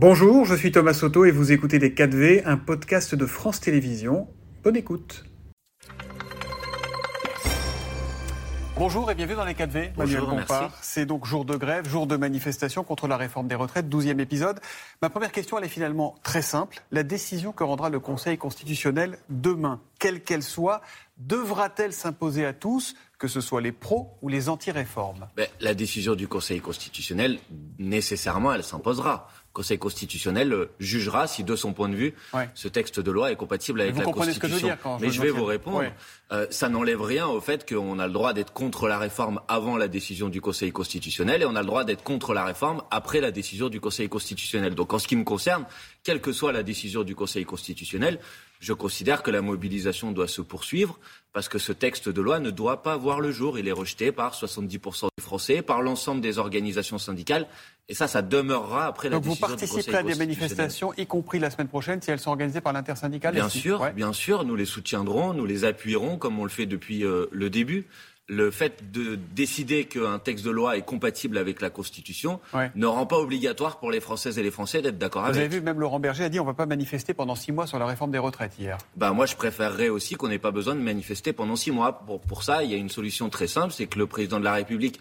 Bonjour, je suis Thomas Soto et vous écoutez Les 4V, un podcast de France Télévisions. Bonne écoute. Bonjour et bienvenue dans les 4V. Bonjour, merci. C'est donc jour de grève, jour de manifestation contre la réforme des retraites, douzième épisode. Ma première question, elle est finalement très simple. La décision que rendra le Conseil constitutionnel demain, quelle qu'elle soit, devra-t-elle s'imposer à tous, que ce soit les pros ou les anti-réformes? Ben, La décision du Conseil constitutionnel, nécessairement, elle s'imposera. Conseil constitutionnel euh, jugera si, de son point de vue, ce texte de loi est compatible avec la Constitution. Mais je, vais vous répondre. Euh, ça n'enlève rien au fait qu'on a le droit d'être contre la réforme avant la décision du Conseil constitutionnel et on a le droit d'être contre la réforme après la décision du Conseil constitutionnel. Donc, en ce qui me concerne, quelle que soit la décision du Conseil constitutionnel, je considère que la mobilisation doit se poursuivre parce que ce texte de loi ne doit pas voir le jour. Il est rejeté par 70% des Français, par l'ensemble des organisations syndicales. Et ça, ça demeurera après la décision du Conseil constitutionnel. vous participez à des manifestations, y compris la semaine prochaine, si elles sont organisées par l'intersyndicale Bien sûr, bien sûr, nous les soutiendrons, nous les appuierons comme on le fait depuis euh, le début le fait de décider qu'un texte de loi est compatible avec la Constitution ne rend pas obligatoire pour les Françaises et les Français d'être d'accord avec. Vous avez vu, même Laurent Berger a dit on ne va pas manifester pendant six mois sur la réforme des retraites hier. Ben moi, je préférerais aussi qu'on n'ait pas besoin de manifester pendant six mois. Pour, pour ça, il y a une solution très simple, c'est que le président de la République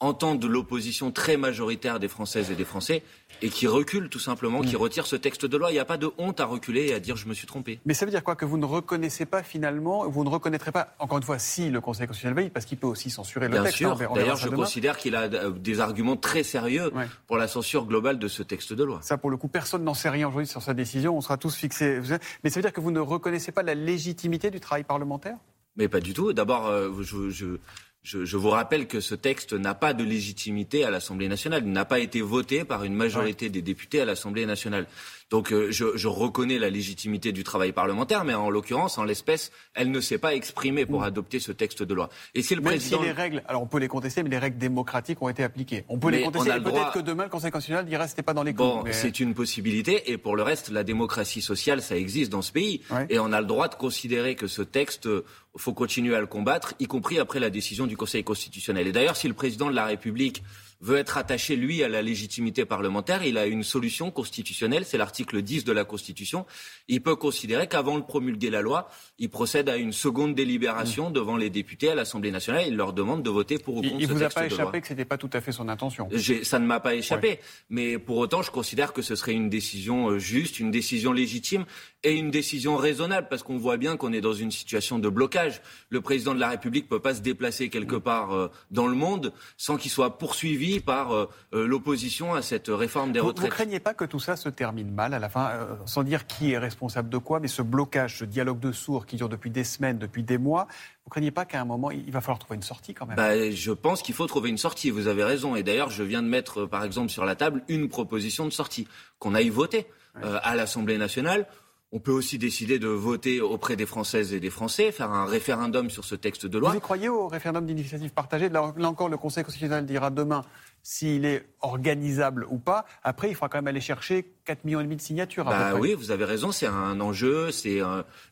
entendent l'opposition très majoritaire des Françaises et des Français et qui recule tout simplement, qui mm. retire ce texte de loi. Il n'y a pas de honte à reculer et à dire je me suis trompé. Mais ça veut dire quoi Que vous ne reconnaissez pas finalement, vous ne reconnaîtrez pas, encore une fois, si le Conseil constitutionnel veille, parce qu'il peut aussi censurer le texte. Bien sûr. D'ailleurs, je considère qu'il a euh, des arguments très sérieux pour la censure globale de ce texte de loi. Ça, pour le coup, personne n'en sait rien aujourd'hui sur sa décision. On sera tous fixés. Mais ça veut dire que vous ne reconnaissez pas la légitimité du travail parlementaire? Mais pas du tout. D'abord, euh, je, je, je, vous rappelle que ce texte n'a pas de légitimité à l'Assemblée nationale. Il n'a pas été voté par une majorité des députés à l'Assemblée nationale. Donc euh, je, reconnais la légitimité du travail parlementaire, mais en l'occurrence, en l'espèce, elle ne s'est pas exprimée pour adopter ce texte de loi. Et si le Même président... si les règles, alors on peut les contester, mais les règles démocratiques ont été appliquées. On peut les contester. Peut-être que demain, le Conseil constitutionnel dira c'était pas dans les Bon, c'est une possibilité. Et pour le reste, la démocratie sociale, ça existe dans ce pays. Et on a le droit de considérer que ce texte, faut continuer à le combattre, y compris après la décision du Conseil constitutionnel. Et d'ailleurs, si le président de la République veut être attaché, lui, à la légitimité parlementaire, il a une solution constitutionnelle, c'est l'article 10 de la Constitution. Il peut considérer qu'avant de promulguer la loi, il procède à une seconde délibération mmh. devant les députés à l'Assemblée nationale. Il leur demande de voter pour ou contre il, il vous a pas échappé que ce n'était pas tout à fait son intention Ça ne m'a pas échappé. Mais pour autant, je considère que ce serait une décision euh, juste, une décision légitime et une décision raisonnable, parce qu'on voit bien qu'on est dans une situation de blocage. Le président de la République ne peut pas se déplacer quelque mmh. part euh, dans le monde sans qu'il soit poursuivi par euh, euh, l'opposition à cette réforme des retraites. Vous ne craignez pas que tout ça se termine mal à la fin, euh, sans dire qui est responsable de quoi, mais ce blocage, ce dialogue de sourds qui dure depuis des semaines, depuis des mois, vous ne craignez pas qu'à un moment, il va falloir trouver une sortie quand même? Bah, Je pense qu'il faut trouver une sortie, vous avez raison. Et d'ailleurs, je viens de mettre, par exemple, sur la table une proposition de sortie, qu'on aille voter à l'Assemblée nationale on peut aussi décider de voter auprès des Françaises et des Français, faire un référendum sur ce texte de loi. Vous croyez au référendum d'initiative partagée? Là, encore, le Conseil constitutionnel dira demain s'il est organisable ou pas. Après, il faudra quand même aller chercher 4 millions et demi de signatures. Bah oui, vous avez raison, c'est un enjeu, c'est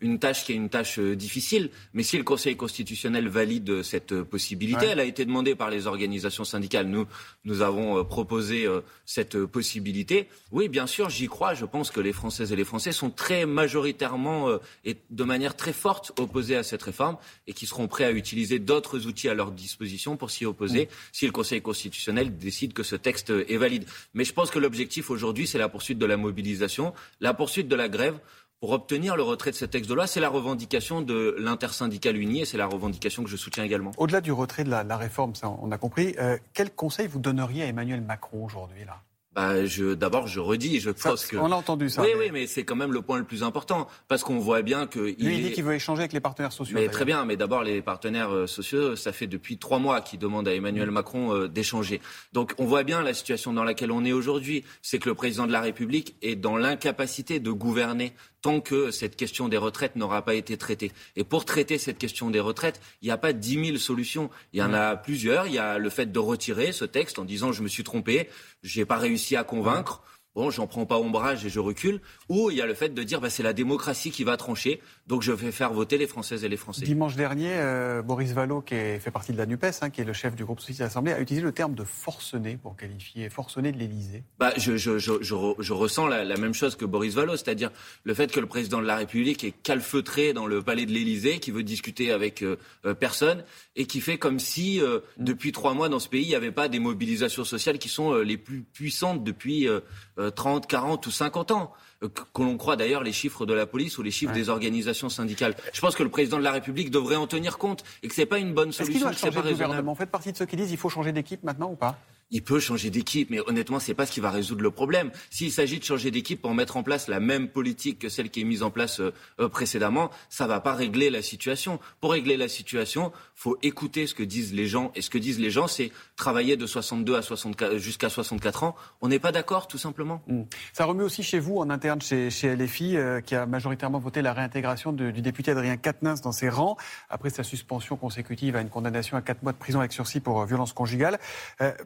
une tâche qui est une tâche euh, difficile. Mais si le Conseil constitutionnel valide cette euh, possibilité, elle a été demandée par les organisations syndicales. Nous, nous avons euh, proposé cette possibilité. Oui, bien sûr, j'y crois. Je pense que les Françaises et les Français sont très majoritairement et de manière très forte opposés à cette réforme et qui seront prêts à utiliser d'autres outils à leur disposition pour s'y opposer si le Conseil constitutionnel décide que ce texte est valide. Mais je pense que l'objectif aujourd'hui, c'est la poursuite de la mobilisation, la poursuite de la grève pour obtenir le retrait de ce texte de loi. C'est la revendication de l'intersyndicale unie et c'est la revendication que je soutiens également. Au-delà du retrait de la, réforme, ça on a compris, euh, quel conseil vous donneriez à Emmanuel Macron aujourd'hui là? Bah, je, d'abord, je redis, je pense que. On a entendu ça. Oui, oui, mais c'est quand même le point le plus important, parce qu'on voit bien que. Lui, il, dit qu'il veut échanger avec les partenaires sociaux. Mais très bien, mais d'abord, les partenaires euh, sociaux, ça fait depuis trois mois qu'ils demandent à Emmanuel Macron euh, d'échanger. Donc, on voit bien la situation dans laquelle on est aujourd'hui, c'est que le président de la République est dans l'incapacité de gouverner tant que cette question des retraites n'aura pas été traitée. Et pour traiter cette question des retraites, il n'y a pas dix mille solutions. Il y en a plusieurs. Il y a le fait de retirer ce texte en disant je me suis trompé, j'ai pas réussi à convaincre. Bon, j'en prends pas ombrage et je recule, ou il y a le fait de dire bah, c'est la démocratie qui va trancher, donc je vais faire voter les Françaises et les Français. Dimanche dernier, euh, Boris Vallaud, qui fait partie de la NUPES, hein, qui est le chef du groupe socialiste à l'Assemblée, a utilisé le terme de forcené pour qualifier forcené de l'Élysée. Bah, je, je, je, je, ressens la, la, même chose que Boris Vallaud, c'est-à-dire le fait que le président de la République est calfeutré dans le palais de l'Élysée, qui veut discuter avec euh, euh, personne, et qui fait comme si, depuis trois mois dans ce pays, il n'y avait pas des mobilisations sociales qui sont les plus puissantes depuis 30, 40 ou 50 ans. Euh, que l'on croit d'ailleurs les chiffres de la police ou les chiffres des organisations syndicales. Je pense que le président de la République devrait en tenir compte et que ce n'est pas une bonne solution. Est-ce qu'il doit changer de gouvernement? Vous faites partie de ceux qui disent qu'il faut changer d'équipe maintenant ou pas? Il peut changer d'équipe, mais honnêtement, c'est pas ce qui va résoudre le problème. S'il s'agit de changer d'équipe pour mettre en place la même politique que celle qui est mise en place euh, euh, précédemment, ça va pas régler la situation. Pour régler la situation, faut écouter ce que disent les gens. Et ce que disent les gens, c'est travailler de 62 à 64 jusqu'à 64 ans. On n'est pas d'accord, tout simplement. Hmm. Ça remue aussi chez vous, en interne, chez, chez LFI, euh, qui a majoritairement voté la réintégration du député Adrien Quatennens dans ses rangs, après sa suspension consécutive à une condamnation à 4 mois de prison avec sursis pour violence conjugale.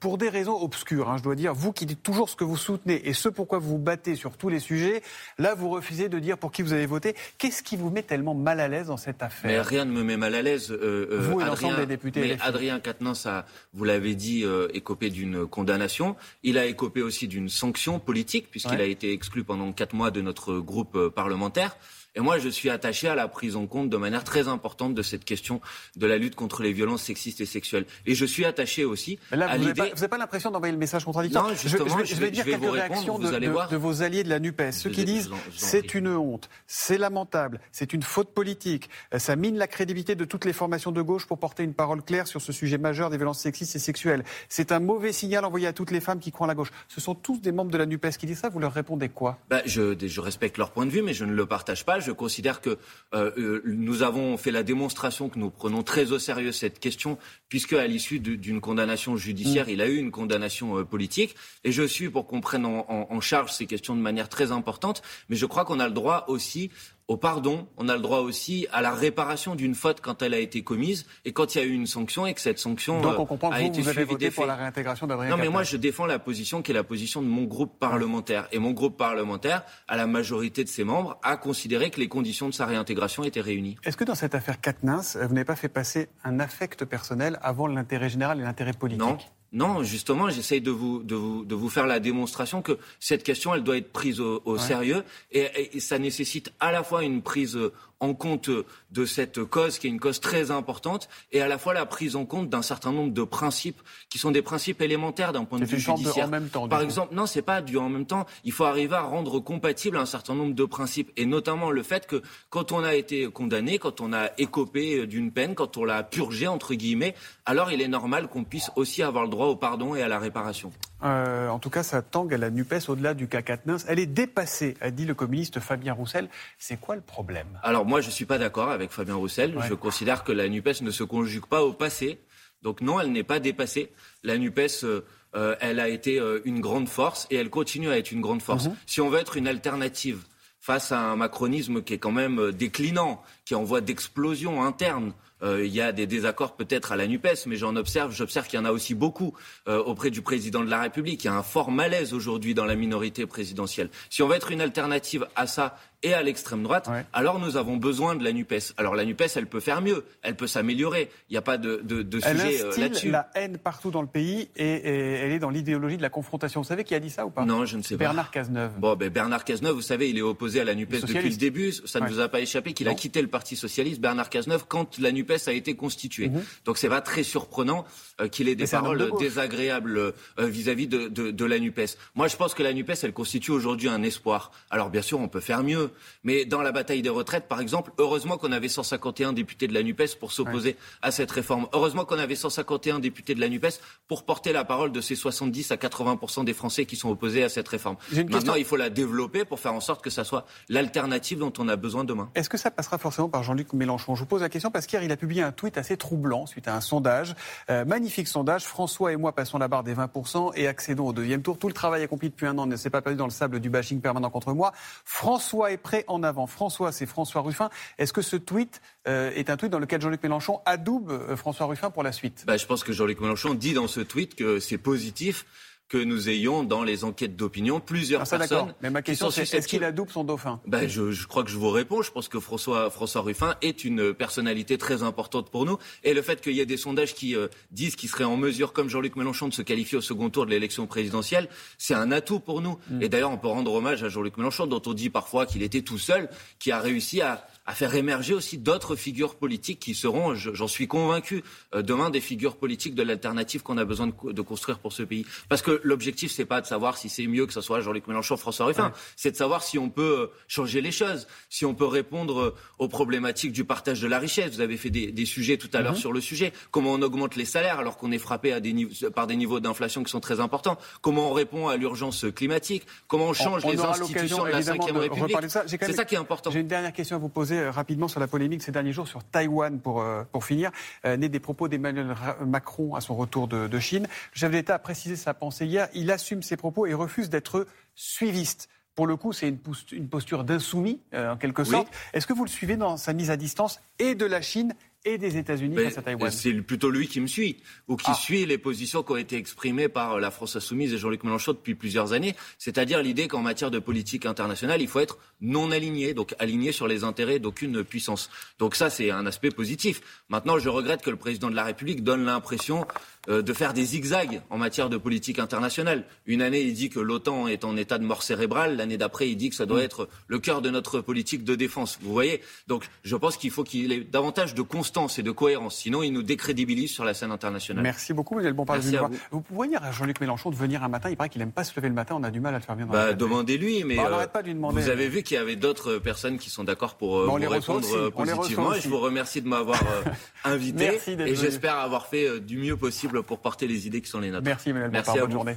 pour des raisons obscures, hein, je dois dire. Vous qui dites toujours ce que vous soutenez et ce pourquoi vous vous battez sur tous les sujets, là, vous refusez de dire pour qui vous avez voté. Qu'est-ce qui vous met tellement mal à l'aise dans cette affaire? Mais Rien ne me met mal à l'aise. Euh, euh vous et l'ensemble des députés. Mais Adrien Quatennens, a, vous l'avez dit, euh, écopé d'une condamnation. Il a écopé aussi d'une sanction politique, puisqu'il a été exclu pendant quatre mois de notre groupe euh, parlementaire. Et moi, je suis attaché à la prise en compte de manière très importante de cette question de la lutte contre les violences sexistes et sexuelles. Et je suis attaché aussi à l'idée... Vous n'avez pas, l'impression d'envoyer le message contradictoire Non, justement, je, vais, dire quelques réactions de, vos alliés de la NUPES. Ceux qui disent c'est une honte, c'est lamentable, c'est une faute politique, euh, ça mine la crédibilité de toutes les formations de gauche pour porter une parole claire sur ce sujet majeur des violences sexistes et sexuelles. C'est un mauvais signal envoyé à toutes les femmes qui croient à la gauche. Ce sont tous des membres de la NUPES qui disent ça. Vous leur répondez quoi? Ben, je, je respecte leur point de vue, mais je ne le partage pas. Je considère que euh, euh, nous avons fait la démonstration que nous prenons très au sérieux cette question, puisque à l'issue d'une condamnation judiciaire, mm. il a eu une condamnation euh, politique. Et je suis pour qu'on prenne en, charge ces questions de manière très importante. Mais je crois qu'on a le droit aussi au pardon, on a le droit aussi à la réparation d'une faute quand elle a été commise et quand il y a eu une sanction et que cette sanction Donc on comprend que vous, vous avez voté pour la réintégration d'Adrien Non, mais moi je défends la position qui est la position de mon groupe parlementaire. Et mon groupe parlementaire, à la majorité de ses membres, a considéré que les conditions de sa réintégration étaient réunies. Est-ce que dans cette affaire Katnins, vous n'avez pas fait passer un affect personnel avant l'intérêt général et l'intérêt politique? Non. Non, justement, j'essaye de vous, de, vous, de vous faire la démonstration que cette question, elle doit être prise au, sérieux. Et, et, ça nécessite à la fois une prise en compte de cette cause qui est une cause très importante et à la fois la prise en compte d'un certain nombre de principes qui sont des principes élémentaires d'un point de vue judiciaire. en même temps, Par exemple, non, c'est pas du en même temps. Il faut arriver à rendre compatible un certain nombre de principes et notamment le fait que quand on a été condamné, quand on a écopé d'une peine, quand on l'a purgé entre guillemets, alors il est normal qu'on puisse aussi avoir le droit au pardon et à la réparation. Euh, en tout cas, ça tangue à la NUPES au-delà du cas Katnins. Elle est dépassée, a dit le communiste Fabien Roussel. C'est quoi le problème? Alors moi, je ne suis pas d'accord avec Fabien Roussel. Je considère que la NUPES ne se conjugue pas au passé. Donc non, elle n'est pas dépassée. La NUPES, euh, euh, elle a été une grande force et elle continue à être une grande force. Mhm. Si on veut être une alternative face à un macronisme qui est quand même déclinant, qui est en voie d'explosion interne, euh, il y a des désaccords peut-être à la NUPES, mais j'en observe, j'observe qu'il y en a aussi beaucoup euh, auprès du président de la République. Il y a un fort malaise aujourd'hui dans la minorité présidentielle. Si on veut être une alternative à ça et à l'extrême droite, alors nous avons besoin de la NUPES. Alors la NUPES, elle peut faire mieux, elle peut s'améliorer. Il n'y a pas de, de, de sujet euh, là-dessus. la haine partout dans le pays et, elle est dans l'idéologie de la confrontation. Vous savez qui a dit ça ou pas? Non, je ne sais pas. Bernard Cazeneuve. Bon, ben Bernard Cazeneuve, vous savez, il est opposé à la NUPES depuis le début. Ça ne vous a pas échappé qu'il a quitté le Parti socialiste, Bernard Cazeneuve, quand la NUPES a été constituée. Mhm. Donc c'est pas très surprenant euh, qu'il ait des paroles désagréables euh, vis-à-vis de, de la NUPES. Moi, je pense que la NUPES, elle constitue aujourd'hui un espoir. Alors bien sûr, on peut faire mieux, mais dans la bataille des retraites, par exemple, heureusement qu'on avait 151 députés de la NUPES pour s'opposer à cette réforme. Heureusement qu'on avait 151 députés de la NUPES pour porter la parole de ces 70 à 80 des Français qui sont opposés à cette réforme. Maintenant, il faut la développer pour faire en sorte que ça soit l'alternative dont on a besoin demain. Est-ce que ça passera forcément par Jean-Luc Mélenchon Je vous pose la question parce qu'hier, il a publié un tweet assez troublant suite à un sondage. Euh, magnifique sondage. François et moi passons la barre des 20% et accédons au deuxième tour. Tout le travail accompli depuis un an ne s'est pas perdu dans le sable du bashing permanent contre moi. François est prêt en avant. François, c'est François Ruffin. Est-ce que ce tweet euh, est un tweet dans lequel Jean-Luc Mélenchon adoube euh, François Ruffin pour la suite? Bah, Je pense que Jean-Luc Mélenchon dit dans ce tweet que c'est positif que nous ayons dans les enquêtes d'opinion plusieurs ah, personnes. Mais ma question, c'est est-ce qu'il adoube son dauphin? Ben, je, je, crois que je vous réponds. Je pense que François, François Ruffin est une personnalité très importante pour nous. Et le fait qu'il y ait des sondages qui euh, disent qu'il serait en mesure, comme Jean-Luc Mélenchon, de se qualifier au second tour de l'élection présidentielle, c'est un atout pour nous. Mm. Et d'ailleurs, on peut rendre hommage à Jean-Luc Mélenchon, dont on dit parfois qu'il était tout seul, qui a réussi à à faire émerger aussi d'autres figures politiques qui seront, j'en suis convaincu, euh, demain des figures politiques de l'alternative qu'on a besoin de, construire pour ce pays. Parce que l'objectif, c'est pas de savoir si c'est mieux que ce soit Jean-Luc Mélenchon, François Ruffin, c'est de savoir si on peut euh, changer les choses, si on peut répondre euh, aux problématiques du partage de la richesse. Vous avez fait des, sujets tout à l'heure mhm. sur le sujet. Comment on augmente les salaires alors qu'on est frappé à des par des niveaux d'inflation qui sont très importants? Comment on répond à l'urgence climatique? Comment on change les institutions de la Ve République? C'est ça qui est important. J'ai une dernière question à vous poser euh, rapidement sur la polémique ces derniers jours sur Taïwan pour, euh, pour finir, euh, né des propos d'Emmanuel Macron à son retour de, de Chine. Le chef d'État a précisé sa pensée hier. Il assume ses propos et refuse d'être suiviste. Pour le coup, c'est une, posture d'insoumis, en quelque sorte. Est-ce que vous le suivez dans sa mise à distance et de la Chine et des États-Unis face à Taïwan. C'est plutôt lui qui me suit, ou qui ah. suit les positions qui ont été exprimées par la France insoumise et Jean-Luc Mélenchon depuis plusieurs années, c'est-à-dire l'idée qu'en matière de politique internationale, il faut être non aligné, donc aligné sur les intérêts d'aucune puissance. Donc ça, c'est un aspect positif. Maintenant, je regrette que le président de la République donne l'impression euh, de faire des zigzags en matière de politique internationale. Une année, il dit que l'OTAN est en état de mort cérébrale. L'année d'après, il dit que ça doit mm. être le cœur de notre politique de défense. Vous voyez? Donc, je pense qu'il faut qu'il ait davantage de constance et de cohérence. Sinon, il nous décrédibilise sur la scène internationale. Merci beaucoup, le Bon vous. vous pouvez dire à Jean-Luc Mélenchon de venir un matin. Il paraît qu'il n'aime pas se lever le matin. On a du mal à le faire bien. Bah, demandez-lui. Mais bah, euh, pas de lui demander. Vous avez vu qu'il y avait d'autres personnes qui sont d'accord pour euh, vous répondre positivement. Et je vous remercie de m'avoir invité. et j'espère avoir fait du mieux possible pour porter les idées Merci Emmanuel Merci bonne journée.